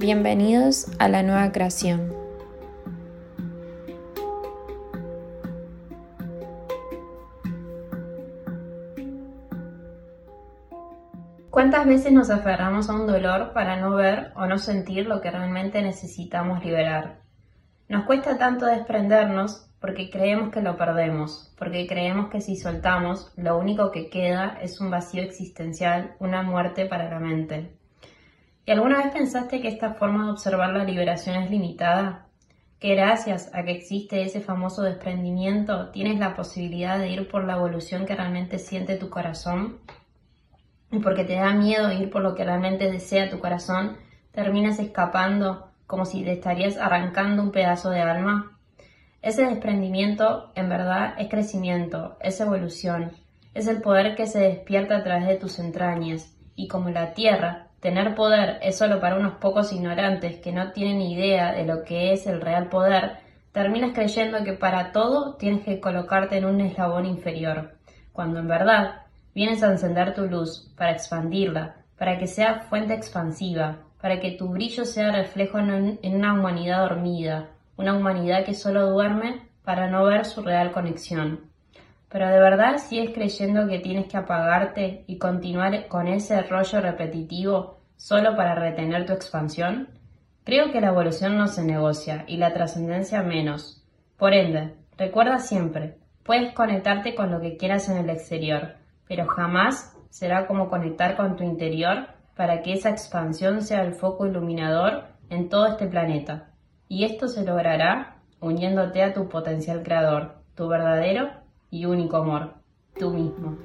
Bienvenidos a la nueva creación. ¿Cuántas veces nos aferramos a un dolor para no ver o no sentir lo que realmente necesitamos liberar? Nos cuesta tanto desprendernos porque creemos que lo perdemos, porque creemos que si soltamos, lo único que queda es un vacío existencial, una muerte para la mente. ¿Y alguna vez pensaste que esta forma de observar la liberación es limitada? Que gracias a que existe ese famoso desprendimiento tienes la posibilidad de ir por la evolución que realmente siente tu corazón? Y porque te da miedo ir por lo que realmente desea tu corazón, terminas escapando como si te estarías arrancando un pedazo de alma. Ese desprendimiento en verdad es crecimiento, es evolución, es el poder que se despierta a través de tus entrañas y como la tierra Tener poder es solo para unos pocos ignorantes que no tienen idea de lo que es el real poder, terminas creyendo que para todo tienes que colocarte en un eslabón inferior, cuando en verdad vienes a encender tu luz para expandirla, para que sea fuente expansiva, para que tu brillo sea reflejo en, una humanidad dormida, una humanidad que solo duerme para no ver su real conexión. Pero de verdad sigues creyendo que tienes que apagarte y continuar con ese rollo repetitivo solo para retener tu expansión? Creo que la evolución no se negocia y la trascendencia menos. Por ende, recuerda siempre, puedes conectarte con lo que quieras en el exterior, pero jamás será como conectar con tu interior para que esa expansión sea el foco iluminador en todo este planeta. Y esto se logrará uniéndote a tu potencial creador, tu verdadero y único amor, tú mismo.